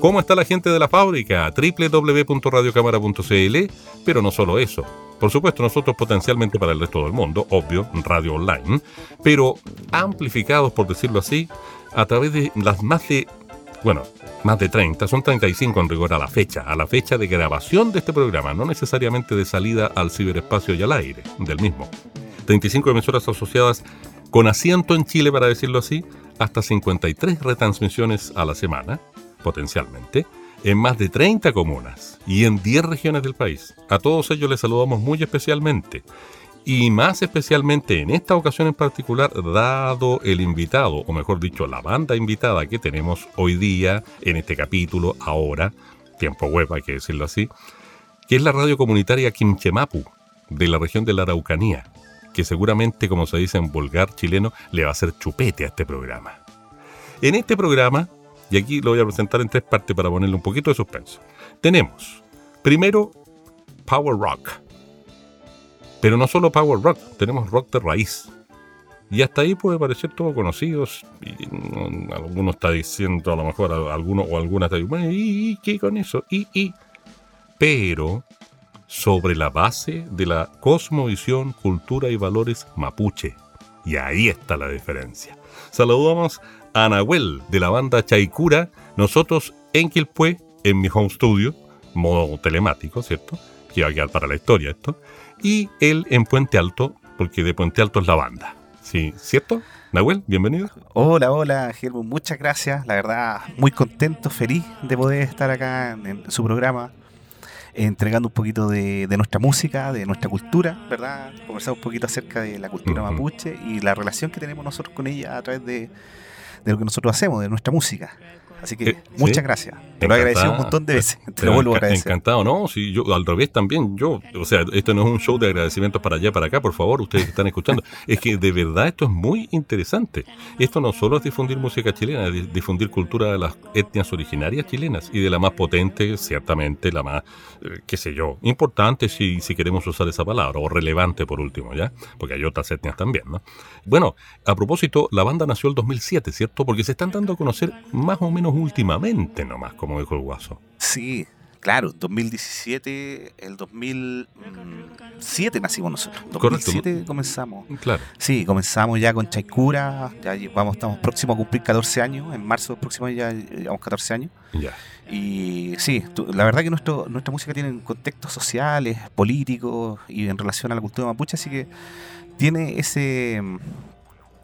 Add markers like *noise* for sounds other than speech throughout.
¿Cómo está la gente de la fábrica? www.radiocámara.cl, pero no solo eso. Por supuesto, nosotros potencialmente para el resto del mundo, obvio, radio online, pero amplificados, por decirlo así, a través de las más de, bueno, más de 30, son 35 en rigor a la fecha, a la fecha de grabación de este programa, no necesariamente de salida al ciberespacio y al aire del mismo. 35 emisoras asociadas con asiento en Chile, para decirlo así, hasta 53 retransmisiones a la semana, potencialmente, en más de 30 comunas y en 10 regiones del país. A todos ellos les saludamos muy especialmente. Y más especialmente en esta ocasión en particular, dado el invitado, o mejor dicho, la banda invitada que tenemos hoy día en este capítulo, ahora, tiempo web hay que decirlo así, que es la radio comunitaria Quimchemapu, de la región de la Araucanía, que seguramente, como se dice en vulgar chileno, le va a hacer chupete a este programa. En este programa y aquí lo voy a presentar en tres partes para ponerle un poquito de suspenso. Tenemos, primero, Power Rock. Pero no solo Power Rock, tenemos rock de raíz. Y hasta ahí puede parecer todo conocidos. Y alguno está diciendo, a lo mejor alguno o alguna está diciendo, ¿y, qué con eso? Y, y. Pero sobre la base de la cosmovisión, cultura y valores mapuche. Y ahí está la diferencia. Saludamos a Nahuel de la banda Chaicura, nosotros en Quilpue, en mi home studio, modo telemático, ¿cierto? Que va a quedar para la historia esto. Y él en Puente Alto, porque de Puente Alto es la banda. Sí, ¿cierto? Nahuel, bienvenido. Hola, hola, Germán, muchas gracias. La verdad, muy contento, feliz de poder estar acá en, su programa, entregando un poquito de, nuestra música, de nuestra cultura, ¿verdad? Conversar un poquito acerca de la cultura mapuche y la relación que tenemos nosotros con ella a través de, de lo que nosotros hacemos, de nuestra música. Así que eh, muchas gracias. Te lo he agradecido un montón de veces. Te lo vuelvo a agradecer. Encantado, ¿no? Si yo al revés también, yo, o sea, esto no es un show de agradecimientos para allá, para acá, por favor, ustedes que están escuchando. *laughs* es que de verdad esto es muy interesante. Esto no solo es difundir música chilena, es difundir cultura de las etnias originarias chilenas y de la más potente, ciertamente, la más, eh, qué sé yo, importante si, si queremos usar esa palabra, o relevante por último, ¿ya? Porque hay otras etnias también, ¿no? Bueno, a propósito, la banda nació el 2007, ¿cierto? Porque se están dando a conocer más o menos últimamente nomás, como dijo el guaso. Sí, claro, 2017, el 2007 nacimos nosotros. 2007 comenzamos. Claro. Sí, comenzamos ya con Chaikura, ya vamos, estamos próximos a cumplir 14 años, en marzo próximo ya llevamos 14 años. Ya. Y sí, la verdad que nuestro, nuestra música tiene contextos sociales, políticos y en relación a la cultura mapuche, así que tiene ese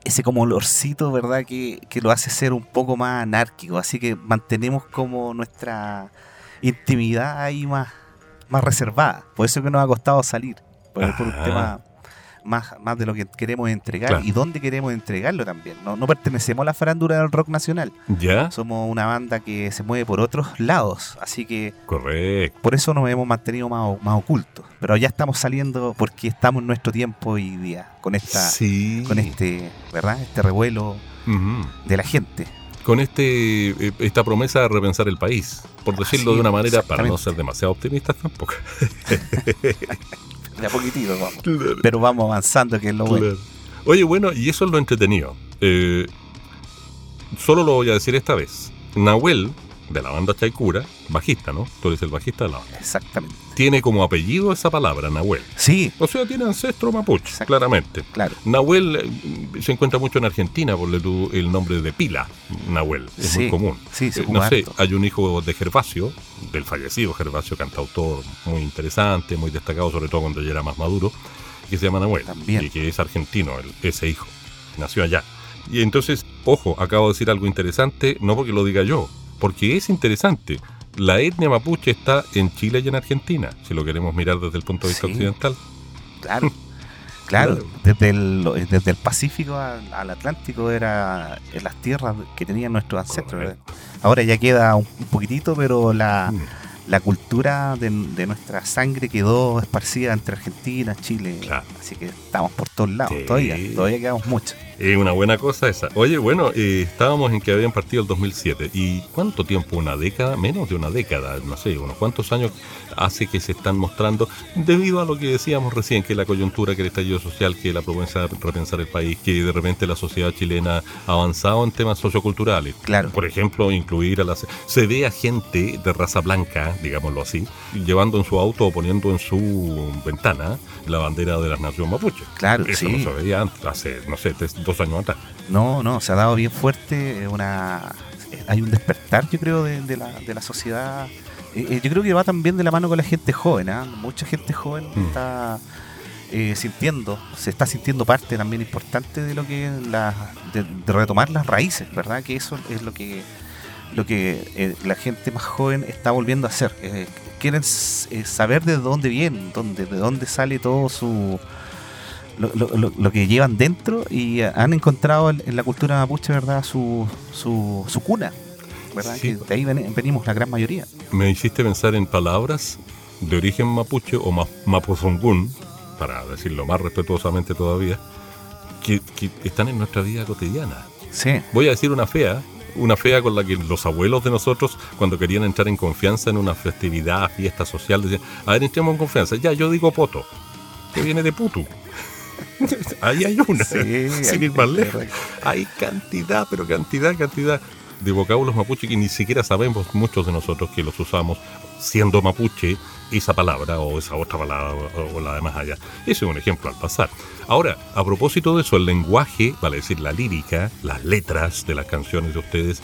ese como olorcito, ¿verdad? Que, que, lo hace ser un poco más anárquico. Así que mantenemos como nuestra intimidad ahí más, más reservada. Por eso que nos ha costado salir. Por, por un tema más, más de lo que queremos entregar y dónde queremos entregarlo también. No, no pertenecemos a la farándula del rock nacional. Ya. Somos una banda que se mueve por otros lados. Así que. Correcto. Por eso nos hemos mantenido más, más ocultos. Pero ya estamos saliendo porque estamos en nuestro tiempo hoy día. Con esta. Con este. ¿Verdad? Este revuelo de la gente con este eh, esta promesa de repensar el país, por decirlo de una manera para no ser demasiado optimistas tampoco. *laughs* de a poquitito vamos. Pero vamos avanzando, que es lo bueno. Oye, bueno, y eso es lo entretenido. Eh, solo lo voy a decir esta vez. Nahuel, de la banda Chaikura, bajista, ¿no? Tú eres el bajista de la banda. Exactamente. Tiene como apellido esa palabra, Nahuel. Sí. O sea, tiene ancestro mapuche, claramente. Claro. Nahuel eh, se encuentra mucho en Argentina por el nombre de Pila, Nahuel. Es muy común. Sí, sí. Eh, no sé, hay un hijo de Gervasio, del fallecido Gervasio, cantautor muy interesante, muy destacado, sobre todo cuando ya era más maduro, que se llama Nahuel. También. Y que es argentino, ese hijo. Nació allá. Y entonces, ojo, acabo de decir algo interesante, no porque lo diga yo, porque es interesante. La etnia mapuche está en Chile y en Argentina, si lo queremos mirar desde el punto de vista occidental. Claro, *laughs* claro. Desde, el, desde el Pacífico al, Atlántico era en las tierras que tenían nuestros ancestros. ahora ya queda un, un poquitito, pero la, la cultura de, de nuestra sangre quedó esparcida entre Argentina, Chile. Claro. Así que estamos por todos lados. Sí. Todavía, todavía quedamos mucho. Es una buena cosa esa. Oye, bueno, eh, estábamos en que habían partido el 2007. ¿Y cuánto tiempo? ¿Una década? Menos de una década, no sé, unos cuantos años hace que se están mostrando, debido a lo que decíamos recién, que la coyuntura, que el estallido social, que la propuesta de repensar el país, que de repente la sociedad chilena ha avanzado en temas socioculturales. Claro. Por ejemplo, incluir a las... Se ve a gente de raza blanca, digámoslo así, llevando en su auto o poniendo en su ventana la bandera de la nación mapuche. Claro, Eso sí. no se veía antes, hace, no sé, dos años atrás. No, no, se ha dado bien fuerte. Una, eh, hay un despertar, yo creo, de, de la, de la sociedad. Eh, eh, yo creo que va también de la mano con la gente joven. ¿ah? Mucha gente joven Mm. está eh, sintiendo, se está sintiendo parte también importante de lo que es la, de, de retomar las raíces, ¿verdad? Que eso es lo que lo que la gente más joven está volviendo a hacer. Quieren saber de dónde vienen, dónde, de dónde sale todo su lo, lo- lo- lo que llevan dentro y eh, han encontrado en, en la cultura mapuche, ¿verdad? Su, su, su cuna, ¿verdad? Sí. Que de ahí ven- venimos la gran mayoría. Me hiciste pensar en palabras de origen mapuche o ma- mapuzungún, para decirlo más respetuosamente todavía, que, que están en nuestra vida cotidiana. Sí, Voy a decir una fea, una fea con la que los abuelos de nosotros, cuando querían entrar en confianza en una festividad, fiesta social, decían, a ver, entremos en confianza. Ya, yo digo poto, que viene de putu. *laughs* Ahí hay una, Sí, *laughs* sin ir más lejos. Hay cantidad, pero cantidad, cantidad de vocábulos mapuche que ni siquiera sabemos muchos de nosotros que los usamos siendo mapuche esa palabra o esa otra palabra o, o la de más allá. Ese es un ejemplo al pasar. Ahora, a propósito de eso, el lenguaje, vale decir la lírica, las letras de las canciones de ustedes,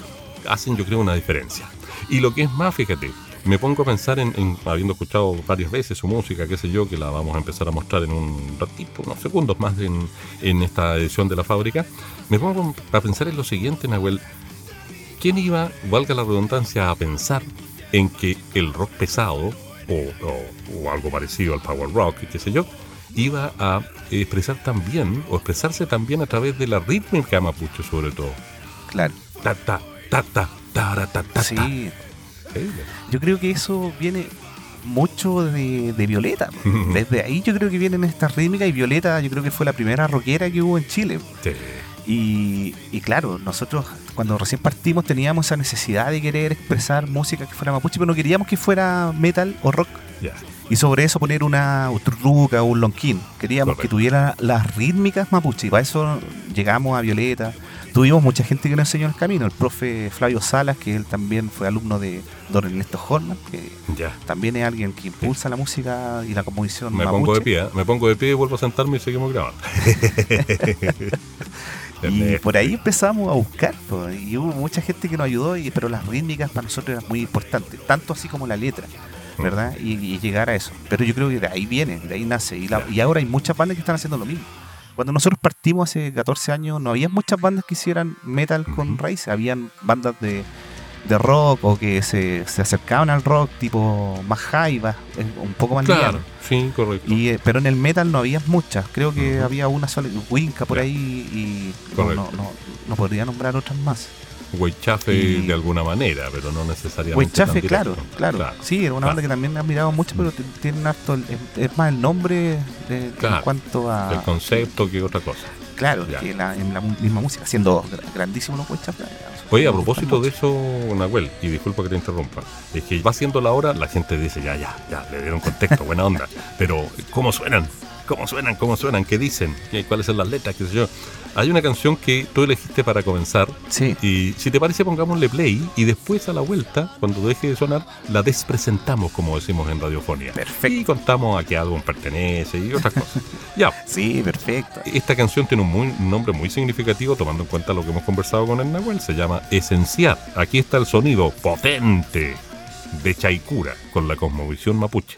hacen yo creo una diferencia. Y lo que es más, fíjate, me pongo a pensar en, en- habiendo escuchado varias veces su música, qué sé yo, que la vamos a empezar a mostrar en un ratito, unos segundos más en, en esta edición de la fábrica, me pongo a pensar en lo siguiente, Nahuel. ¿Quién iba, valga la redundancia, a pensar en que el rock pesado o, o- o algo parecido al power rock, qué sé yo, iba a expresar también o expresarse también a través de la rítmica mapuche sobre todo? claro. Ta ta ta ta ta ta ta ta. Sí, Increíble. yo creo que eso viene mucho de, de Violeta. *laughs* Desde ahí yo creo que vienen estas rítmicas y Violeta yo creo que fue la primera rockera que hubo en Chile. Sí. Y, y claro, nosotros cuando recién partimos teníamos esa necesidad de querer expresar música que fuera mapuche, pero no queríamos que fuera metal o rock. Y sobre eso poner una truca o un lonquín. Queríamos que tuviera las rítmicas mapuche. Y para eso llegamos a Violeta. Tuvimos mucha gente que nos enseñó el camino. El profe Flavio Salas, que él también fue alumno de Don Ernesto Horman, que Ya. también es alguien que impulsa la música y la composición Me mapuche. pongo de pie, ¿eh? me pongo de pie y vuelvo a sentarme y seguimos grabando. *laughs* Y por ahí empezamos a buscar, po, y hubo mucha gente que nos ayudó, y, pero las rítmicas para nosotros eran muy importantes, tanto así como la letra, ¿verdad? Y, y llegar a eso. Pero yo creo que de ahí viene, de ahí nace, y, la- y ahora hay muchas bandas que están haciendo lo mismo. Cuando nosotros partimos hace 14 años, no había muchas bandas que hicieran metal con raíces, habían bandas de, de rock o que se, se acercaban al rock, tipo más jaiba, eh, un poco más Claro, liviano. sí, correcto. Y, eh, pero en el metal no había muchas, creo que había una sola, Winca por ahí y no, Correcto. no, no, no podría nombrar otras más. Huaychafe Y- de alguna manera, pero no necesariamente. Tan claro, directo. claro, Sí, era una banda que también admiraba mucho, pero t- tienen harto, es, es más el nombre de- Claro. en cuanto a... El concepto que otra cosa. Claro, que la- en la misma música, siendo gra- grandísimos los Huaychafe. Oye, a me propósito de eso, Nahuel, y disculpa que te interrumpa, es que va siendo la hora, la gente dice, ya, ya, ya, le dieron contexto, buena onda, *laughs* pero ¿cómo suenan? ¿Cómo suenan? ¿Cómo suenan? ¿Qué dicen? ¿Qué- ¿Cuáles son las letras? ¿Qué sé yo? Hay una canción que tú elegiste para comenzar, Sí, y si te parece pongámosle play, y después a la vuelta, cuando deje de sonar, la despresentamos, como decimos en radiofonía. Perfecto. Y contamos a qué álbum pertenece y otras cosas. *laughs* ya, sí, perfecto. esta canción tiene un, muy- un nombre muy significativo tomando en cuenta lo que hemos conversado con el Nahuel. Se llama Esencial. Aquí está el sonido potente de Chaicura con la cosmovisión mapuche.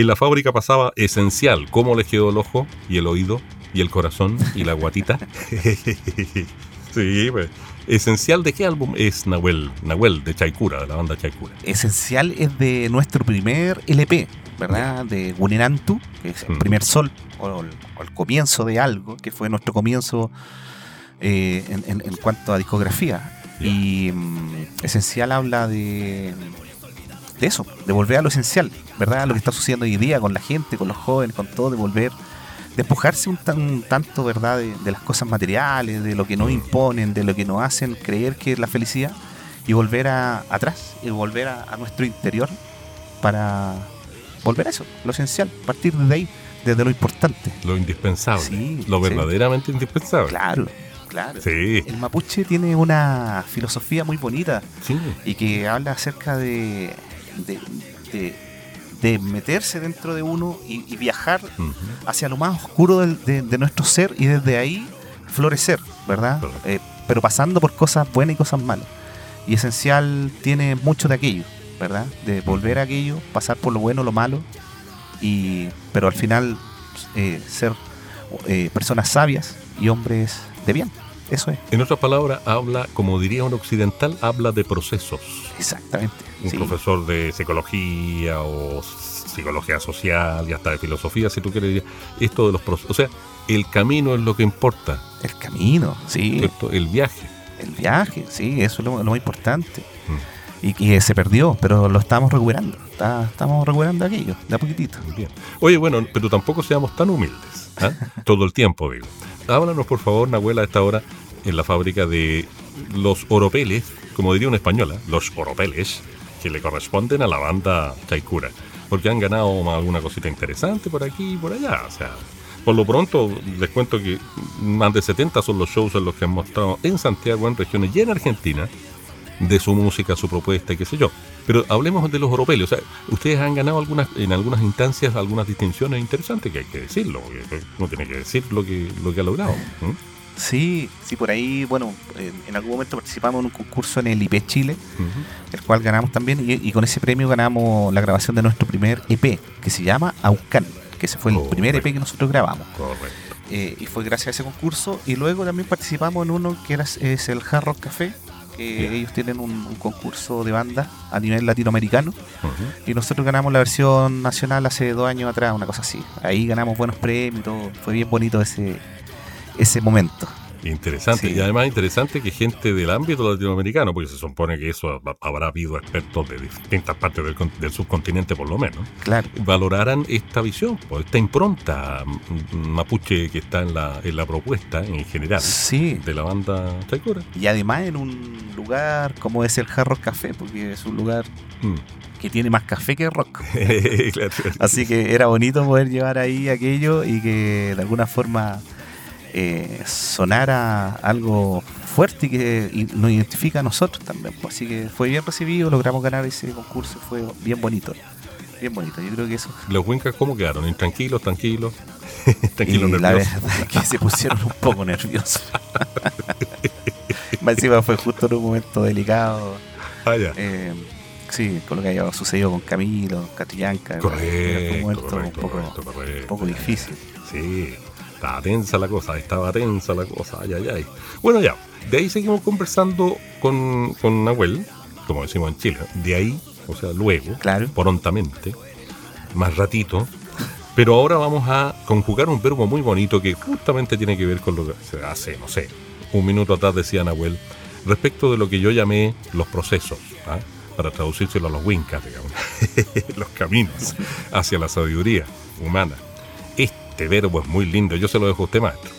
En la fábrica pasaba esencial, cómo les quedó el ojo y el oído y el corazón y la guatita. *laughs* sí, pues. Esencial de qué álbum es Nahuel, Nahuel de Chaikura, de la banda Chaikura. Esencial es de nuestro primer LP, ¿verdad? De Gunerantu, que es el Mm. primer sol, o el, o el comienzo de algo, que fue nuestro comienzo eh, en, en- en cuanto a discografía. Y mm, Esencial habla de, de eso, de volver a lo esencial, ¿verdad? Lo que está sucediendo hoy día con la gente, con los jóvenes, con todo, de volver, despojarse un, tan- un tanto, ¿verdad? De, de las cosas materiales, de lo que nos imponen, de lo que nos hacen creer que es la felicidad, y volver a, atrás, y volver a, a nuestro interior para volver a eso, lo esencial, partir desde ahí, desde lo importante. Lo indispensable, Sí, lo sí. verdaderamente indispensable. Claro, claro. Sí, El mapuche tiene una filosofía muy bonita sí. y que habla acerca de, de, de- de meterse dentro de uno y, y viajar hacia lo más oscuro del- de, de nuestro ser y desde ahí florecer, ¿verdad? Eh, pero pasando por cosas buenas y cosas malas. Y esencial tiene mucho de aquello, ¿verdad? De volver a aquello, pasar por lo bueno, lo malo, y pero al final eh, ser eh, personas sabias y hombres de bien. Eso es, En otras palabras, habla, como diría un occidental, habla de procesos. exactamente. Un sí. profesor de psicología o psicología social y hasta de filosofía, si tú quieres, diría, esto de los procesos. O sea, el camino es lo que importa, El camino, sí. ¿cierto? El viaje. El viaje, sí, eso es lo, lo más importante. Mm. Y que se perdió, pero lo estamos recuperando. Está- estamos recuperando aquello, de a poquitito. Muy bien. Oye, bueno, pero tampoco seamos tan humildes. ¿Ah? Todo el tiempo, digo. Háblanos, por favor, Nahuel, a esta hora en la fábrica de los oropeles, como diría una española, los oropeles, que le corresponden a la banda Chaikura. Porque han ganado alguna cosita interesante por aquí y por allá. O sea, por lo pronto, les cuento que más de 70 son los shows en los que han mostrado en Santiago, en regiones y en Argentina de su música, su propuesta qué sé yo. Pero hablemos de los oropeles. O sea, ustedes han ganado algunas, en algunas instancias algunas distinciones interesantes que hay que decirlo. Uno tiene que decir lo que, lo que ha logrado. Sí, sí, por ahí, bueno, en, algún momento participamos en un concurso en el IP Chile, el cual ganamos también, y, y con ese premio ganamos la grabación de nuestro primer EP, que se llama Aucan, que ese fue el Correcto. primer EP que nosotros grabamos. Correcto. Eh, y fue gracias a ese concurso, y luego también participamos en uno que era, es el Hard Rock Café, que ellos tienen un, un concurso de banda a nivel latinoamericano, y nosotros ganamos la versión nacional hace dos años atrás, una cosa así. Ahí ganamos buenos premios y todo, fue bien bonito ese, ese momento. Interesante. Sí. Y además interesante que gente del ámbito latinoamericano, porque se supone que eso ha- habrá habido expertos de distintas partes del, del subcontinente por lo menos, Claro. valoraran esta visión, pues, esta impronta mapuche que está en la, en la propuesta en general Sí, de la banda Chaikura. y además en un lugar como es el Jarro Café, porque es un lugar Mm. que tiene más café que rock. *laughs* Así que era bonito poder llevar ahí aquello y que de alguna forma eh, sonara algo fuerte y que y nos identifica a nosotros también. pues. Así que fue bien recibido, logramos ganar ese concurso, fue bien bonito. Bien bonito, yo creo que eso. Los Wincas, ¿cómo quedaron? ¿Intranquilos, tranquilos? *laughs* Y tranquilos, la nerviosos. verdad es que se pusieron un poco nerviosos. Más encima fue justo en un momento delicado. Ah, ya. Eh, sí, con lo que había sucedido con Camilo, Catrillanca. Fue un Correcto, momento correcto, un poco, correcto, correcto. un poco difícil. Sí, estaba tensa la cosa, estaba tensa la cosa, ay, ay, ay. Bueno, ya, de ahí seguimos conversando con, con Nahuel, como decimos en Chile, de ahí, o sea, luego, Claro. prontamente, más ratito. Pero ahora vamos a conjugar un verbo muy bonito que justamente tiene que ver con lo que se hace, no sé, un minuto atrás decía Nahuel, respecto de lo que yo llamé los procesos, ¿ah? para traducírselo a los wincas, digamos, *laughs* los caminos hacia la sabiduría humana. Este verbo es muy lindo, yo se lo dejo a usted, maestro.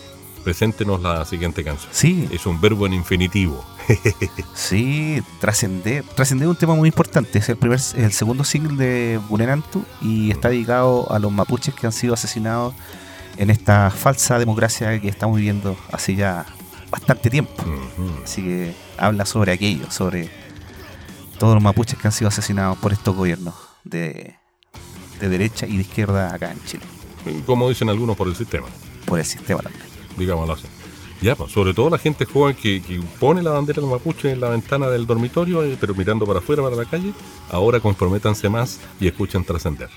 Preséntenos la siguiente canción. Sí, Es un verbo en infinitivo. *laughs* sí, trascender. Trascender es un tema muy importante. Es el primer, el segundo single de Bunerantu y está dedicado a los mapuches que han sido asesinados en esta falsa democracia que estamos viviendo hace ya bastante tiempo. Así que habla sobre aquello, sobre todos los mapuches que han sido asesinados por estos gobiernos de, de derecha y de izquierda acá en Chile, Como dicen algunos por el sistema. por el sistema también. digámoslo así. Ya, pues, sobre todo la gente joven que, que pone la bandera del mapuche en la ventana del dormitorio, eh, pero mirando para afuera, para la calle, ahora comprométanse más y escuchen trascender.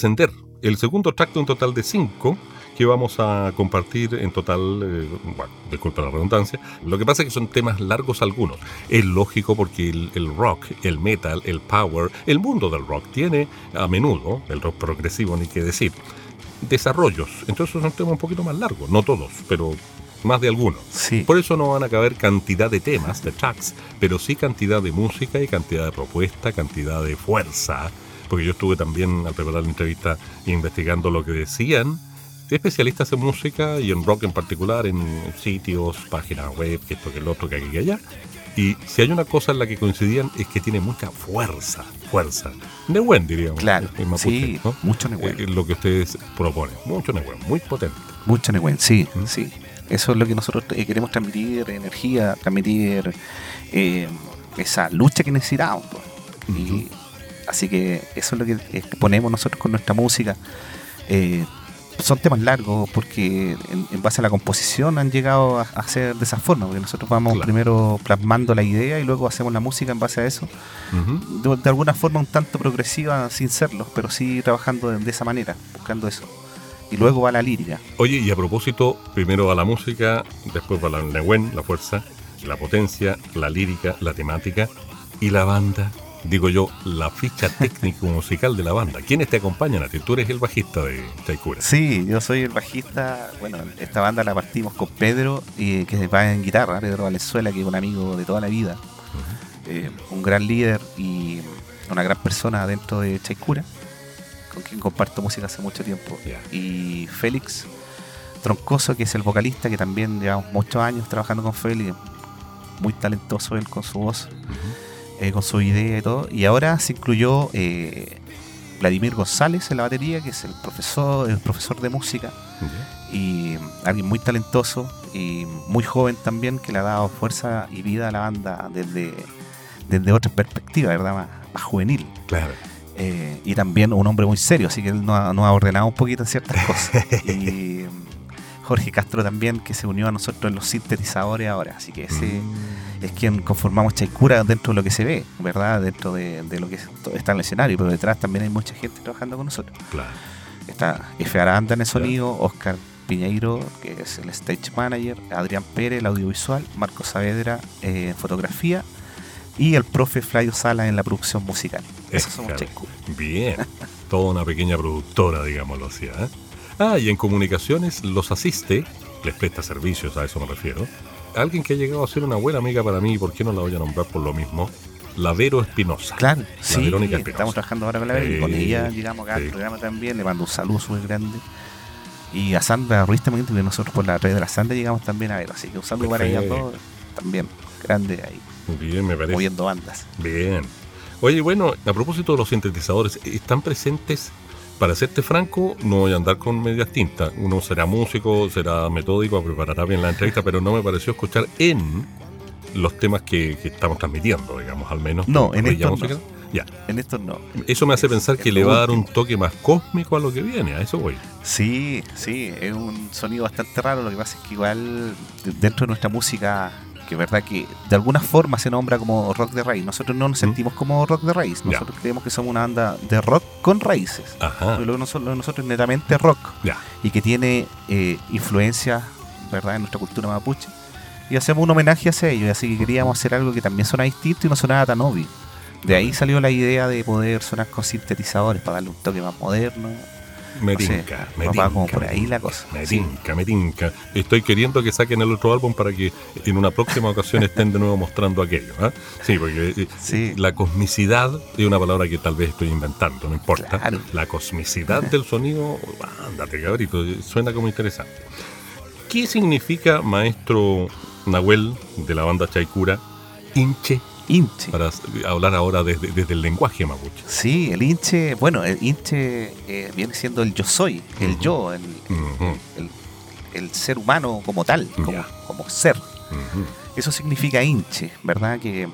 Trascender, el segundo track de un total de cinco que vamos a compartir en total, eh, bueno, disculpa la redundancia, lo que pasa es que son temas largos algunos. Es lógico porque el, rock, el metal, el power, el mundo del rock tiene a menudo, el rock progresivo ni qué decir, desarrollos. Entonces son temas un poquito más largos, no todos, pero más de algunos. Por eso no van a caber cantidad de temas, de tracks, pero sí cantidad de música y cantidad de propuesta, cantidad de fuerza porque yo estuve también al preparar la entrevista investigando lo que decían especialistas en música y en rock en particular, en sitios, páginas web, que esto, que el otro, que aquí, que allá. Y si hay una cosa en la que coincidían es que tiene mucha fuerza, fuerza. Nehuen, diríamos. Claro, sí, mucho Nehuen. Eh, lo que ustedes proponen, mucho Nehuen, muy potente. Mucho Nehuen, sí, sí. Eso es lo que nosotros eh, queremos transmitir, energía, transmitir eh, esa lucha que necesitamos. Y Así que eso es lo que ponemos nosotros con nuestra música. Eh, son temas largos porque en, base a la composición han llegado a, ser de esa forma, porque nosotros vamos primero plasmando la idea y luego hacemos la música en base a eso. de, alguna forma un tanto progresiva sin serlo, pero sí trabajando de, esa manera, buscando eso. Y luego va la lírica. Oye, y a propósito, primero va la música, después va la Nehuen, la fuerza, la potencia, la lírica, la temática y la banda digo yo, la ficha técnico musical de la banda. ¿Quiénes te acompañan a ti? Tú eres el bajista de Chaikura. Sí, yo soy el bajista. Bueno, esta banda la partimos con Pedro, y que va en guitarra, Pedro Valenzuela, que es un amigo de toda la vida, eh, un gran líder y una gran persona dentro de Chaikura, con quien comparto música hace mucho tiempo. Y Félix Troncoso, que es el vocalista, que también llevamos muchos años trabajando con Félix, muy talentoso él con su voz. Eh, con su idea y todo. Y ahora se incluyó eh, Vladimir González en la batería, que es el profesor, el profesor de música. Y alguien muy talentoso y muy joven también, que le ha dado fuerza y vida a la banda desde, desde otra perspectiva, ¿verdad? Más, juvenil. Claro. Eh, y también un hombre muy serio, así que él nos ha, ha ordenado un poquito ciertas cosas. *laughs* y Jorge Castro también, que se unió a nosotros en los sintetizadores ahora. Así que ese mm. Es quien conformamos Chaikura dentro de lo que se ve, ¿verdad? Dentro de, lo que está en el escenario, pero detrás también hay mucha gente trabajando con nosotros. Claro. Está F. Aranda en el sonido, Oscar Piñeiro, que es el stage manager, Adrián Pérez, el audiovisual, Marco Saavedra en fotografía y el profe Flavio Sala en la producción musical. Esos somos Chaikura. Bien, toda una pequeña productora, digámoslo así. ¿eh? Ah, y en comunicaciones los asiste, les presta servicios, a eso me refiero. Alguien que ha llegado a ser una buena amiga para mí, ¿por qué no la voy a nombrar por lo mismo? La Vero Espinosa. Claro, sí, Verónica estamos trabajando ahora con la Vero y con ella llegamos acá al programa también, le mando un saludo súper grande. Y a Sandra Ruiz también, porque nosotros por la red de la Sandra llegamos también a ver, así que un saludo para ella todos, también, grande ahí. Bien, me parece. Moviendo bandas. Bien. Oye, bueno, a propósito de los sintetizadores, ¿están presentes para serte franco, no voy a andar con medias tintas. Uno será músico, será metódico, preparará bien la entrevista, pero no me pareció escuchar en los temas que, estamos transmitiendo, digamos, al menos. No, en estos no. Ya. En estos no. Eso me hace pensar que le va a dar un toque más cósmico a lo que viene, a eso voy. Sí, sí, es un sonido bastante raro. Lo que pasa es que igual dentro de nuestra música que verdad que de alguna forma se nombra como rock de raíz. Nosotros no nos sentimos como rock de raíz. Nosotros creemos que somos una banda de rock con raíces. Lo de nosotros, es netamente rock. Y que tiene eh, influencia, ¿verdad?, en nuestra cultura mapuche. Y hacemos un homenaje a ellos. Así que queríamos hacer algo que también suena distinto y no sonaba tan obvio. De ahí salió la idea de poder sonar con sintetizadores para darle un toque más moderno me tinca, me tinca. por ahí la cosa. Me tinca, me tinca. Estoy queriendo que saquen el otro álbum para que en una próxima ocasión estén de nuevo mostrando aquello. ¿ah? Sí, porque eh, la cosmicidad es una palabra que tal vez estoy inventando, no importa. La cosmicidad del sonido, ándate cabrito, suena como interesante. ¿Qué significa, maestro Nahuel de la banda Chaikura, hinche Inche. Para hablar ahora desde, el lenguaje mapuche. Sí, el hinche, bueno, el hinche eh, viene siendo el yo soy, el yo, el, el, ser humano como tal, como, como ser. Eso significa hinche, ¿verdad? Que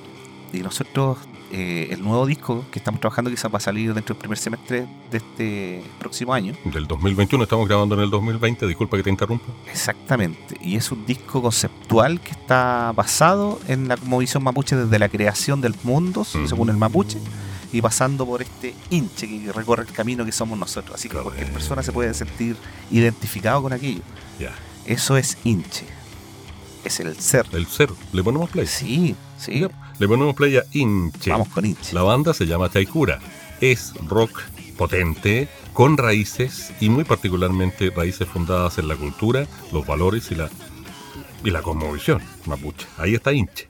y nosotros eh, el nuevo disco que estamos trabajando quizás va a salir dentro del primer semestre de este próximo año. Del 2021, estamos grabando en el 2020, disculpa que te interrumpa. Exactamente, y es un disco conceptual que está basado en la visión mapuche desde la creación del mundo, según el mapuche, y pasando por este hinche que recorre el camino que somos nosotros. Así que cualquier persona se puede sentir identificado con aquello. Eso es hinche es el ser. El ser. ¿Le ponemos play? Sí, sí. Le ponemos play a Inche. Vamos con Inche. La banda se llama Taikura. Es rock potente, con raíces y muy particularmente raíces fundadas en la cultura, los valores y la, y la cosmovisión mapuche. Ahí está Inche.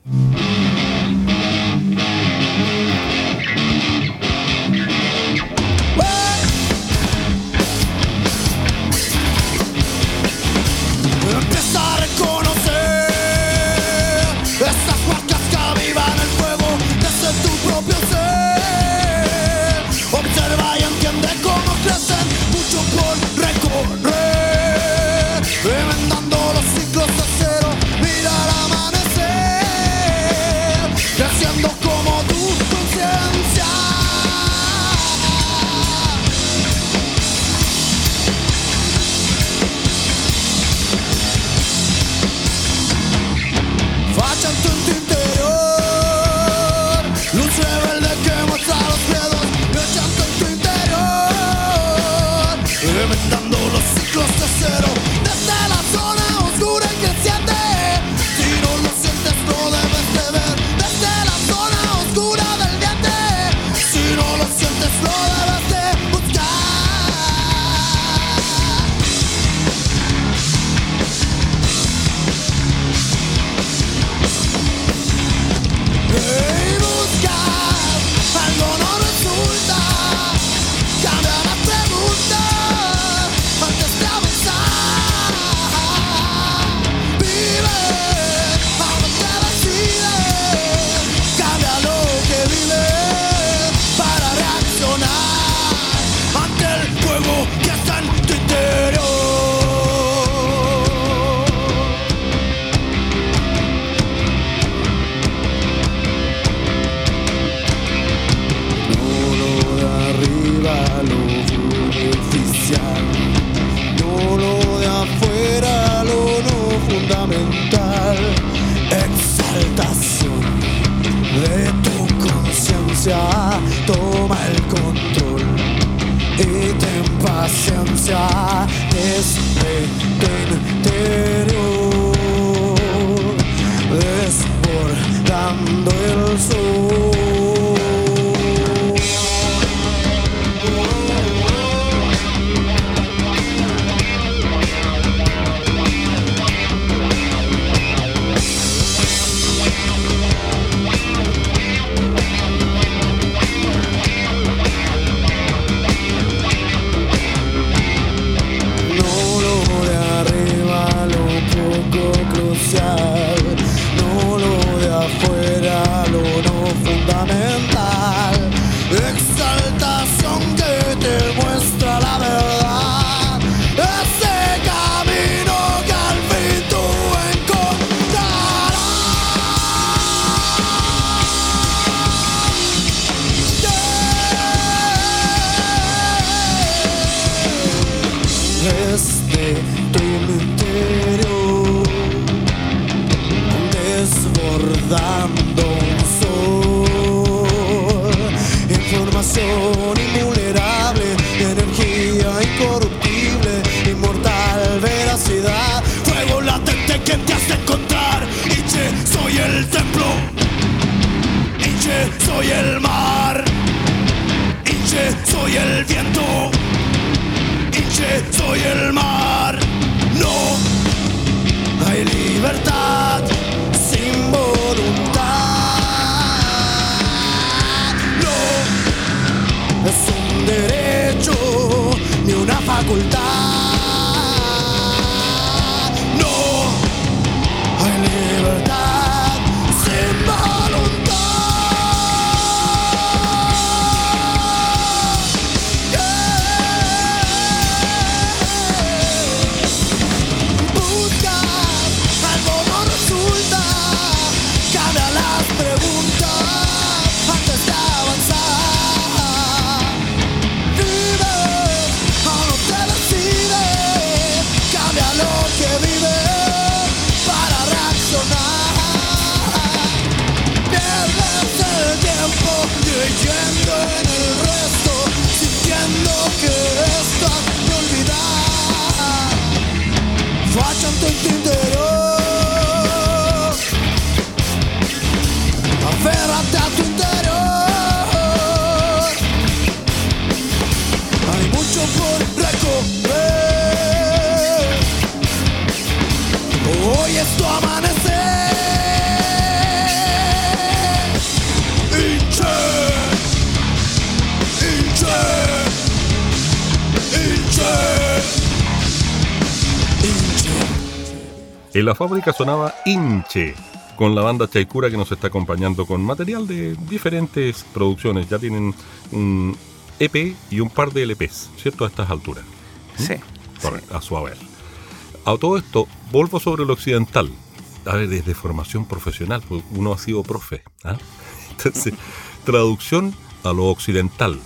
En la fábrica sonaba Inche, con la banda Chaikura que nos está acompañando con material de diferentes producciones. Ya tienen un EP y un par de LPs, ¿cierto? A estas alturas. Sí. A su haber. A todo esto, vuelvo sobre lo occidental. A ver, desde formación profesional, pues uno ha sido profe. ¿ah? *laughs* Entonces, traducción a lo occidental.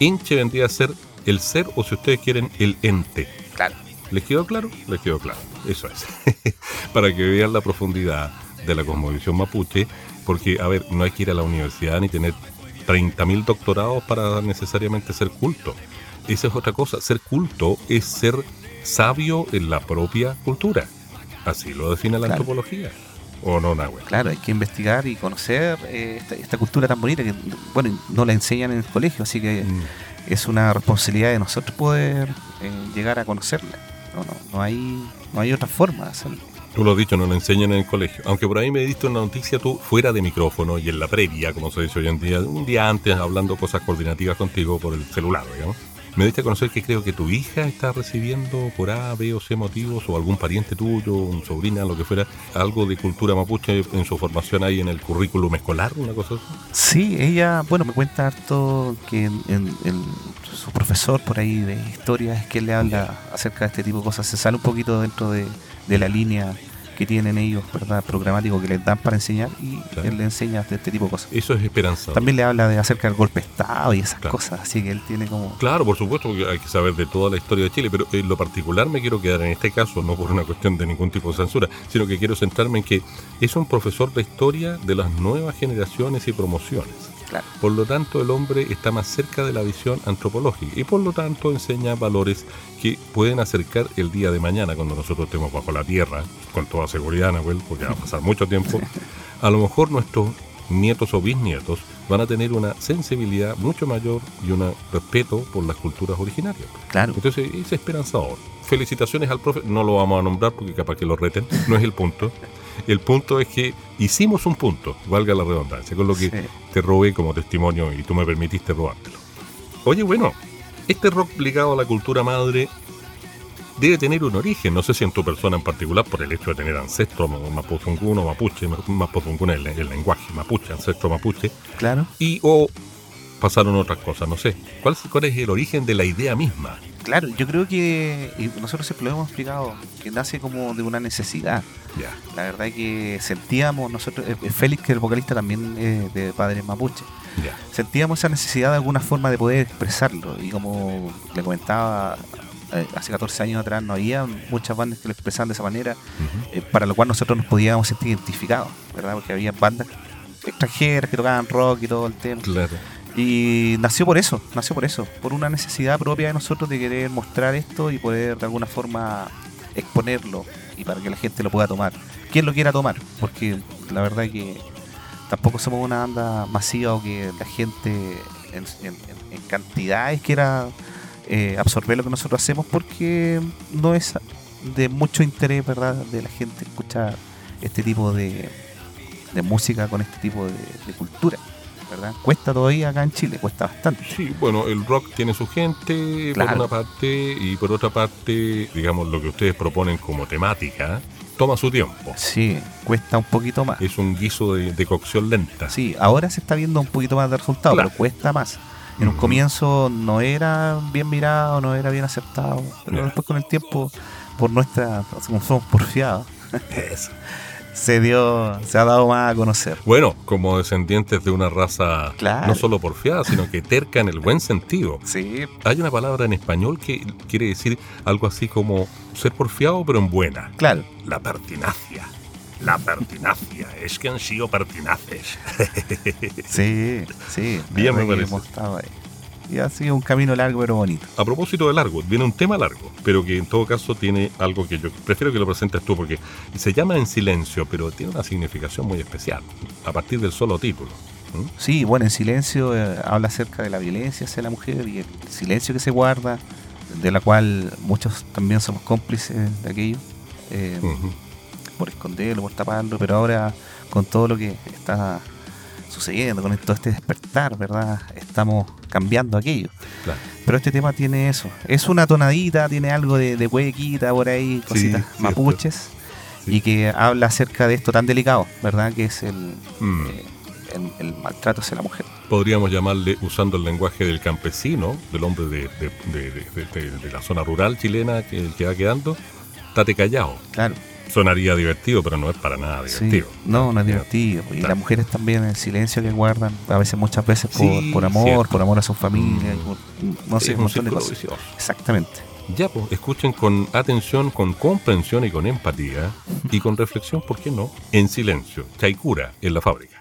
Inche vendría a ser el ser o, si ustedes quieren, el ente. Claro. ¿Les quedó claro? Les quedó claro. Eso es. *laughs* Para que vean la profundidad de la cosmovisión mapuche, porque, a ver, no hay que ir a la universidad ni tener 30.000 doctorados para necesariamente ser culto. esa es otra cosa. Ser culto es ser sabio en la propia cultura. Así lo define la antropología. ¿O no, Nahue? Claro, hay que investigar y conocer eh, esta, cultura tan bonita que, bueno, no la enseñan en el colegio, así que mm. es una responsabilidad de nosotros poder eh, llegar a conocerla. No, no, no hay, no hay otra forma de hacerlo. Tú lo has dicho, no lo enseñan en el colegio. Aunque por ahí me diste una noticia tú fuera de micrófono y en la previa, como se dice hoy en día, un día antes hablando cosas coordinativas contigo por el celular, digamos. Me diste a conocer que creo que tu hija está recibiendo por A, B o C motivos, o algún pariente tuyo, un sobrina, lo que fuera, algo de cultura mapuche en su formación ahí en el currículum escolar, una cosa así. Sí, ella, bueno, me cuenta harto que en, su profesor por ahí de historia es que le habla acerca de este tipo de cosas. Se sale un poquito dentro de, de la línea que tienen ellos, ¿verdad? Programático que les dan para enseñar y él le enseña de este tipo de cosas. Eso es esperanza. También le habla de acerca del golpe de Estado y esas cosas, así que él tiene como... Claro, por supuesto, porque hay que saber de toda la historia de Chile, pero en lo particular me quiero quedar en este caso, no por una cuestión de ningún tipo de censura, sino que quiero centrarme en que es un profesor de historia de las nuevas generaciones y promociones. Por lo tanto, el hombre está más cerca de la visión antropológica y por lo tanto enseña valores que pueden acercar el día de mañana, cuando nosotros estemos bajo la tierra, con toda seguridad, Nahuel, porque va a pasar mucho tiempo, a lo mejor nuestros nietos o bisnietos van a tener una sensibilidad mucho mayor y un respeto por las culturas originarias. Claro. Entonces es esperanzador. Felicitaciones al profe, no lo vamos a nombrar porque capaz que lo reten, no es el punto. El punto es que hicimos un punto, valga la redundancia, con lo que te robé como testimonio y tú me permitiste robártelo. Oye, bueno, este rock ligado a la cultura madre debe tener un origen, no sé si en tu persona en particular, por el hecho de tener ancestro mapuzunguno, mapuche, mapuzunguno el, el lenguaje, mapuche, ancestro mapuche. Claro. Y o pasaron otras cosas, no sé. ¿Cuál, ¿Cuál es el origen de la idea misma? Claro, yo creo que y nosotros siempre lo hemos explicado, que nace como de una necesidad. La verdad es que sentíamos, nosotros, eh, Félix, que el vocalista también es de padres mapuche, sentíamos esa necesidad de alguna forma de poder expresarlo. Y como le comentaba, eh, hace 14 años atrás no había muchas bandas que lo expresaban de esa manera, eh, para lo cual nosotros nos podíamos sentir identificados, ¿verdad? Porque había bandas extranjeras que tocaban rock y todo el tema. Claro. Y nació por eso, nació por eso, por una necesidad propia de nosotros de querer mostrar esto y poder de alguna forma exponerlo y para que la gente lo pueda tomar. Quien lo quiera tomar, porque la verdad es que tampoco somos una banda masiva o que la gente en, cantidades quiera eh, absorber lo que nosotros hacemos porque no es de mucho interés, ¿verdad?, de la gente escuchar este tipo de, música con este tipo de cultura. ¿Verdad? Cuesta todavía acá en Chile, cuesta bastante. Sí, bueno, el rock tiene su gente por una parte y por otra parte, digamos, lo que ustedes proponen como temática toma su tiempo. Sí, cuesta un poquito más. Es un guiso de, cocción lenta. Sí, ahora se está viendo un poquito más de resultado, pero cuesta más. En un comienzo no era bien mirado, no era bien aceptado, pero después con el tiempo, por nuestra, somos porfiados, Eso *laughs* se dio, se ha dado más a conocer. Bueno, como descendientes de una raza no solo porfiada, sino que terca en el buen sentido. Sí. Hay una palabra en español que quiere decir algo así como ser porfiado, pero en buena. Claro. La pertinacia. La pertinacia. *laughs* Es que han sido pertinaces. *laughs* sí, sí. Bien me parece y ha sido un camino largo pero bonito. A propósito de largo, viene un tema largo, pero que en todo caso tiene algo que yo prefiero que lo presentes tú porque se llama En Silencio, pero tiene una significación muy especial a partir del solo título. Sí, bueno, En Silencio eh, habla acerca de la violencia hacia la mujer y el silencio que se guarda, de la cual muchos también somos cómplices de aquello, eh, por esconderlo, por taparlo, pero ahora con todo lo que está sucediendo, con todo este despertar, ¿verdad? Estamos cambiando aquello. Pero este tema tiene eso. Es una tonadita, tiene algo de, de huequita por ahí, cositas mapuches. Y que habla acerca de esto tan delicado, ¿verdad? Que es el, mm. eh, el, maltrato hacia la mujer. Podríamos llamarle, usando el lenguaje del campesino, del hombre de, de la zona rural chilena que, que va quedando, tate callado. Claro sonaría divertido, pero no es para nada divertido. no, no es divertido. Y las mujeres también el silencio que guardan, a veces, muchas veces por, amor, por amor a su familia, mm. no sé, un montón de cosas. Exactamente. Ya, pues, escuchen con atención, con comprensión y con empatía, y con reflexión, ¿por qué no? En silencio, Chaikura en la fábrica.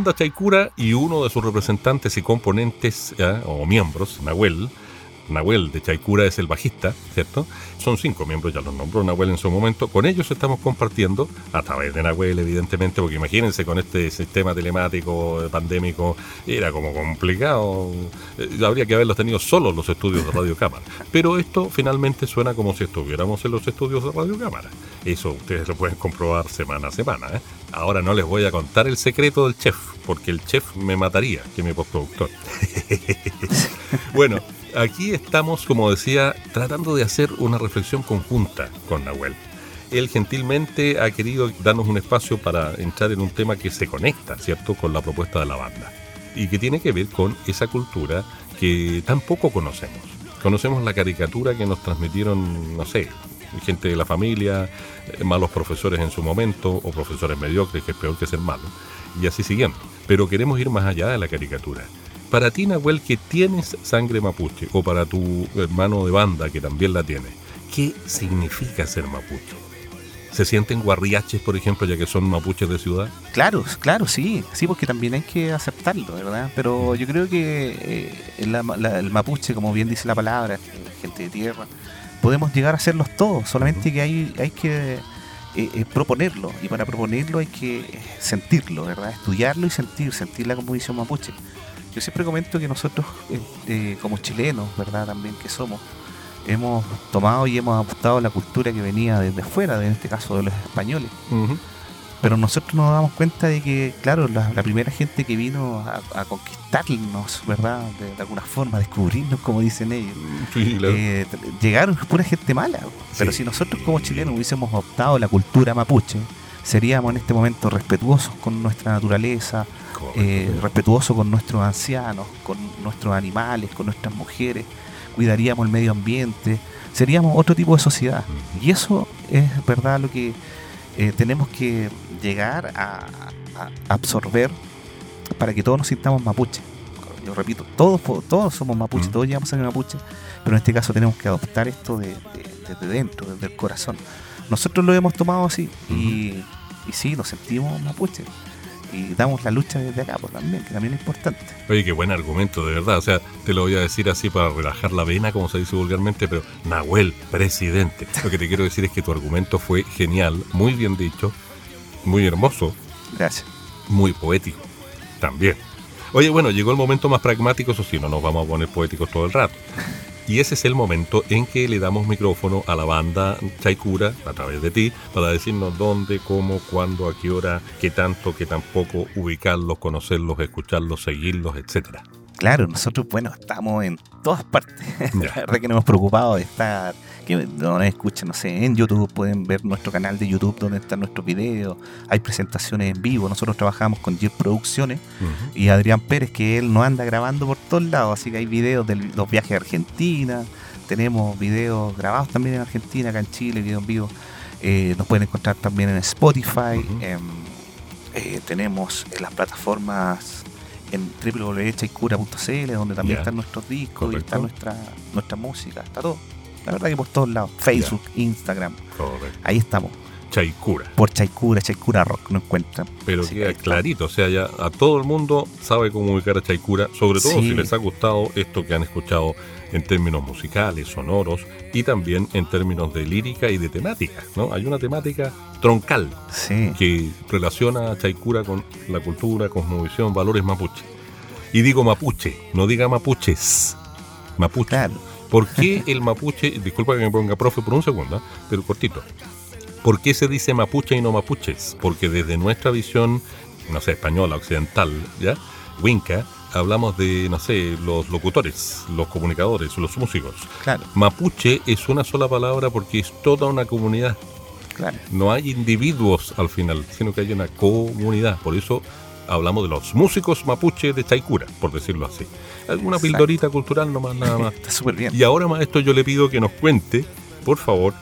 Banda Chaicura y uno de sus representantes y componentes o miembros, Nahuel, Nahuel de Chaicura es el bajista, ¿cierto? Son cinco miembros, ya los nombró Nahuel en su momento. Con ellos estamos compartiendo, a través de Nahuel, evidentemente, porque imagínense con este sistema telemático pandémico, era como complicado. Eh, habría que haberlos tenido solo los estudios de Radio Cámara. Pero esto finalmente suena como si estuviéramos en los estudios de Radio Cámara. Eso ustedes lo pueden comprobar semana a semana. ¿eh? Ahora no les voy a contar el secreto del chef, porque el chef me mataría, que mi postproductor. *laughs* bueno, aquí estamos, como decía, tratando de hacer una reflexión conjunta con Nahuel. Él gentilmente ha querido darnos un espacio para entrar en un tema que se conecta, ¿cierto?, con la propuesta de la banda y que tiene que ver con esa cultura que tampoco conocemos. Conocemos la caricatura que nos transmitieron, no sé, gente de la familia, malos profesores en su momento, o profesores mediocres, que es peor que ser malo, y así siguiendo. Pero queremos ir más allá de la caricatura para ti, Nahuel, que tienes sangre mapuche, o para tu hermano de banda, que también la tiene, ¿qué significa ser mapuche? ¿Se sienten guarriaches, por ejemplo, ya que son mapuches de ciudad? Claro, claro, sí, sí, porque también hay que aceptarlo, ¿verdad? Pero yo creo que eh, el mapuche, como bien dice la palabra, gente de tierra, podemos llegar a serlos todos, solamente que hay, hay que eh, eh, proponerlo, y para proponerlo hay que sentirlo, ¿verdad? Estudiarlo y sentir, sentir la composición mapuche. Yo siempre comento que nosotros, eh, como chilenos, ¿verdad? También que somos, hemos tomado y hemos adoptado la cultura que venía desde fuera, en este caso de los españoles. Pero nosotros nos damos cuenta de que, claro, la, primera gente que vino a, conquistarnos, ¿verdad? De, alguna forma, a descubrirnos, como dicen ellos, eh, llegaron pura gente mala. Pero si nosotros como chilenos hubiésemos adoptado la cultura mapuche, seríamos en este momento respetuosos con nuestra naturaleza, eh, respetuoso con nuestros ancianos, con nuestros animales, con nuestras mujeres, cuidaríamos el medio ambiente, seríamos otro tipo de sociedad. Y eso es verdad lo que eh, tenemos que llegar a, absorber para que todos nos sintamos mapuche. Yo repito, todos, todos somos mapuche, todos llevamos a ser mapuche, pero en este caso tenemos que adoptar esto de, desde dentro, desde el corazón. Nosotros lo hemos tomado así y, y sí, nos sentimos mapuche y damos la lucha desde acá, pues también, que también es importante. Oye, qué buen argumento, de verdad. O sea, te lo voy a decir así para relajar la vena, como se dice vulgarmente, pero Nahuel, presidente. *laughs* Lo que te quiero decir es que tu argumento fue genial, muy bien dicho, muy hermoso. Gracias. Muy poético, también. Oye, bueno, llegó el momento más pragmático, eso sí, no nos vamos a poner poéticos todo el rato. Y ese es el momento en que le damos micrófono a la banda Chaikura, a través de ti, para decirnos dónde, cómo, cuándo, a qué hora, qué tanto, qué tampoco, ubicarlos, conocerlos, escucharlos, seguirlos, etcétera. Claro, nosotros, bueno, estamos en todas partes. *laughs* la verdad que nos hemos preocupado de estar que nos escuchen, no sé, en YouTube, pueden ver nuestro canal de YouTube donde están nuestros videos, hay presentaciones en vivo, nosotros trabajamos con Jet Producciones y Adrián Pérez, que él nos anda grabando por todos lados, así que hay videos de los viajes a Argentina, tenemos videos grabados también en Argentina, acá en Chile, videos en vivo, eh, nos pueden encontrar también en Spotify, eh, tenemos en las plataformas en www.chaicura.cl donde también están nuestros discos y está nuestra, nuestra música, está todo. La verdad que por todos lados. Facebook, Instagram. Ahí estamos. Chaicura. Por Chaicura, Chaicura Rock, no encuentran. Pero queda clarito, o sea, ya a todo el mundo sabe cómo ubicar a Chaicura, sobre todo si les ha gustado esto que han escuchado en términos musicales, sonoros y también en términos de lírica y de temática, ¿no? Hay una temática troncal que relaciona a Chaicura con la cultura, cosmovisión, valores mapuche. Y digo mapuche, no diga mapuches. Mapuche. Claro. ¿Por qué el mapuche, disculpa que me ponga profe por un segundo, ¿eh? pero cortito, ¿por qué se dice mapuche y no mapuches? Porque desde nuestra visión, no sé, española, occidental, ¿ya? Winca, hablamos de, no sé, los locutores, los comunicadores, los músicos. Claro. Mapuche es una sola palabra porque es toda una comunidad. Claro. No hay individuos al final, sino que hay una comunidad. Por eso hablamos de los músicos mapuche de Chaicura, por decirlo así. Alguna pildorita cultural nomás, nada más. *laughs* Está súper bien. Y ahora, maestro, yo le pido que nos cuente, por favor,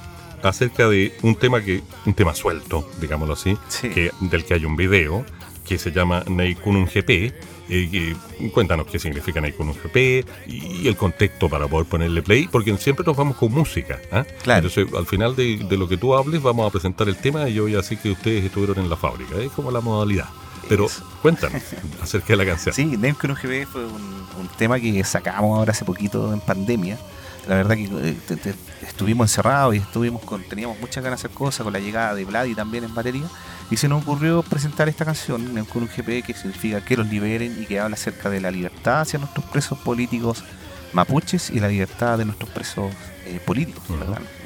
acerca de un tema que un tema suelto, digámoslo así, que, del que hay un video que se llama Neikunun GP. Eh, cuéntanos qué significa Neikunun GP y el contexto para poder ponerle play, porque siempre nos vamos con música. ¿ah? Claro. Entonces, al final de, de, lo que tú hables, vamos a presentar el tema y yo ya sé que ustedes estuvieron en la fábrica. Es como la modalidad. Pero cuéntanos *laughs* acerca de la canción. Sí, Nemco GB fue un, un, tema que sacamos ahora hace poquito en pandemia. La verdad que eh, estuvimos encerrados y estuvimos con, teníamos muchas ganas de hacer cosas con la llegada de Vlad y también en batería. Y se nos ocurrió presentar esta canción, Nemco GB, que significa que los liberen y que habla acerca de la libertad hacia nuestros presos políticos mapuches y la libertad de nuestros presos eh, políticos,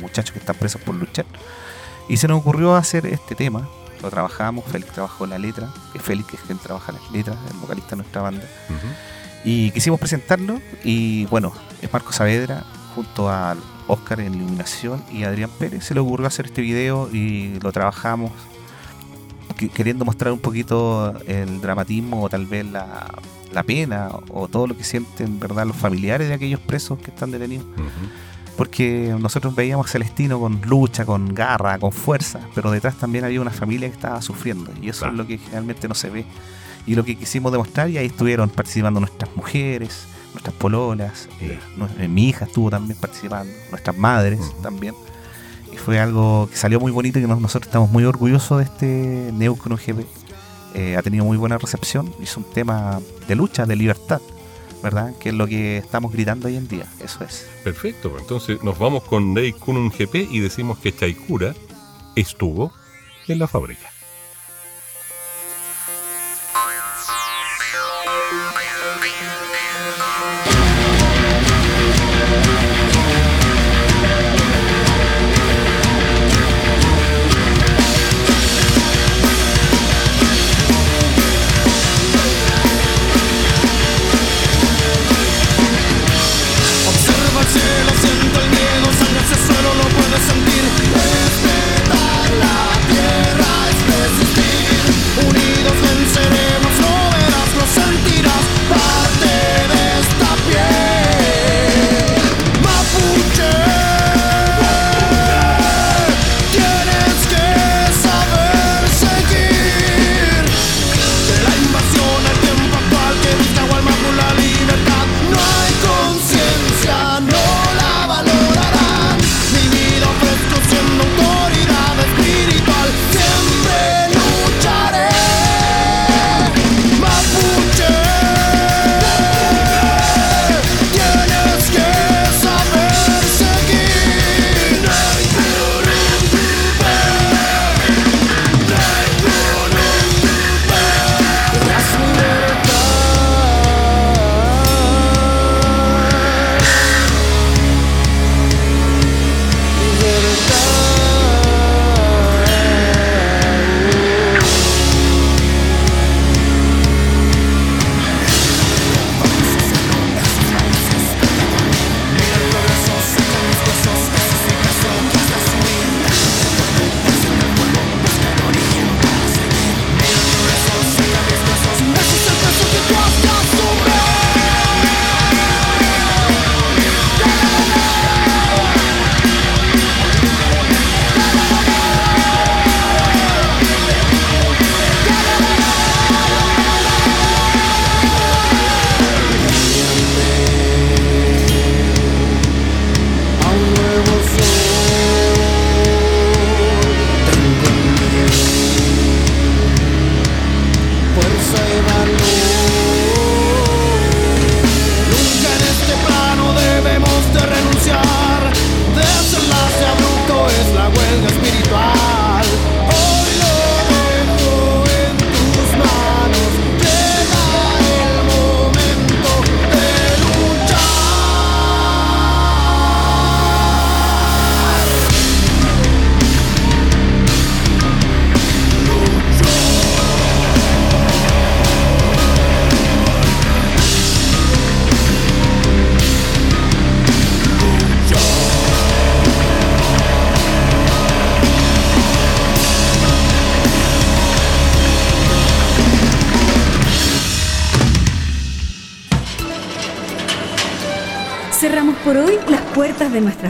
muchachos que están presos por luchar. Y se nos ocurrió hacer este tema, lo trabajamos, Félix trabajó la letra, que Félix es quien trabaja las letras, el vocalista de nuestra banda. Y quisimos presentarlo y bueno, es Marco Saavedra junto a Oscar en iluminación y Adrián Pérez se le ocurrió hacer este video y lo trabajamos queriendo mostrar un poquito el dramatismo o tal vez la, la pena o todo lo que sienten verdad los familiares de aquellos presos que están detenidos. Porque nosotros veíamos a Celestino con lucha, con garra, con fuerza, pero detrás también había una familia que estaba sufriendo y eso es lo que generalmente no se ve. Y lo que quisimos demostrar, y ahí estuvieron participando nuestras mujeres, nuestras pololas, eh, eh, mi hija estuvo también participando, nuestras madres también. Y fue algo que salió muy bonito y que nosotros estamos muy orgullosos de este Neucon GP eh, ha tenido muy buena recepción es un tema de lucha, de libertad, ¿verdad? Que es lo que estamos gritando hoy en día, eso es. Perfecto, pues entonces nos vamos con Ney Kunun GP y decimos que Chaikura estuvo en la fábrica.